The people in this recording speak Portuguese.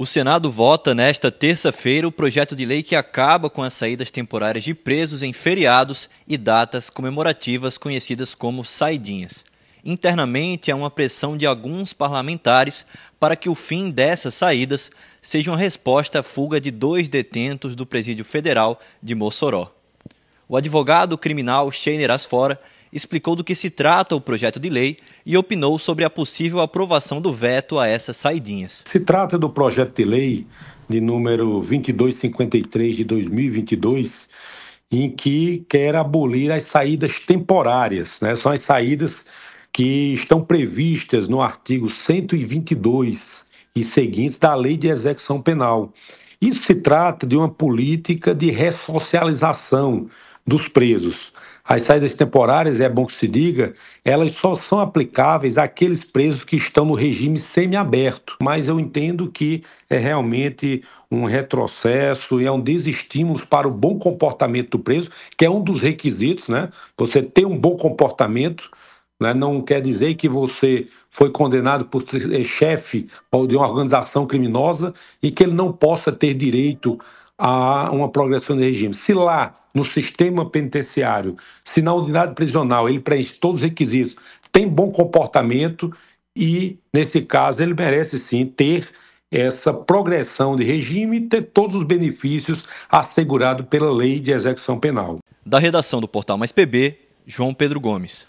O Senado vota nesta terça-feira o projeto de lei que acaba com as saídas temporárias de presos em feriados e datas comemorativas conhecidas como saidinhas. Internamente, há uma pressão de alguns parlamentares para que o fim dessas saídas seja uma resposta à fuga de dois detentos do Presídio Federal de Mossoró. O advogado criminal Sheiner Asfora explicou do que se trata o projeto de lei e opinou sobre a possível aprovação do veto a essas saidinhas. Se trata do projeto de lei de número 2253 de 2022, em que quer abolir as saídas temporárias, né? São as saídas que estão previstas no artigo 122 e seguintes da Lei de Execução Penal. Isso se trata de uma política de ressocialização dos presos. As saídas temporárias, é bom que se diga, elas só são aplicáveis àqueles presos que estão no regime semiaberto. Mas eu entendo que é realmente um retrocesso e é um desestímulo para o bom comportamento do preso, que é um dos requisitos, né? Você ter um bom comportamento né? não quer dizer que você foi condenado por ser chefe de uma organização criminosa e que ele não possa ter direito a uma progressão de regime. Se lá, no sistema penitenciário, se na unidade prisional ele preenche todos os requisitos, tem bom comportamento e, nesse caso, ele merece sim ter essa progressão de regime e ter todos os benefícios assegurados pela lei de execução penal. Da redação do portal Mais PB, João Pedro Gomes.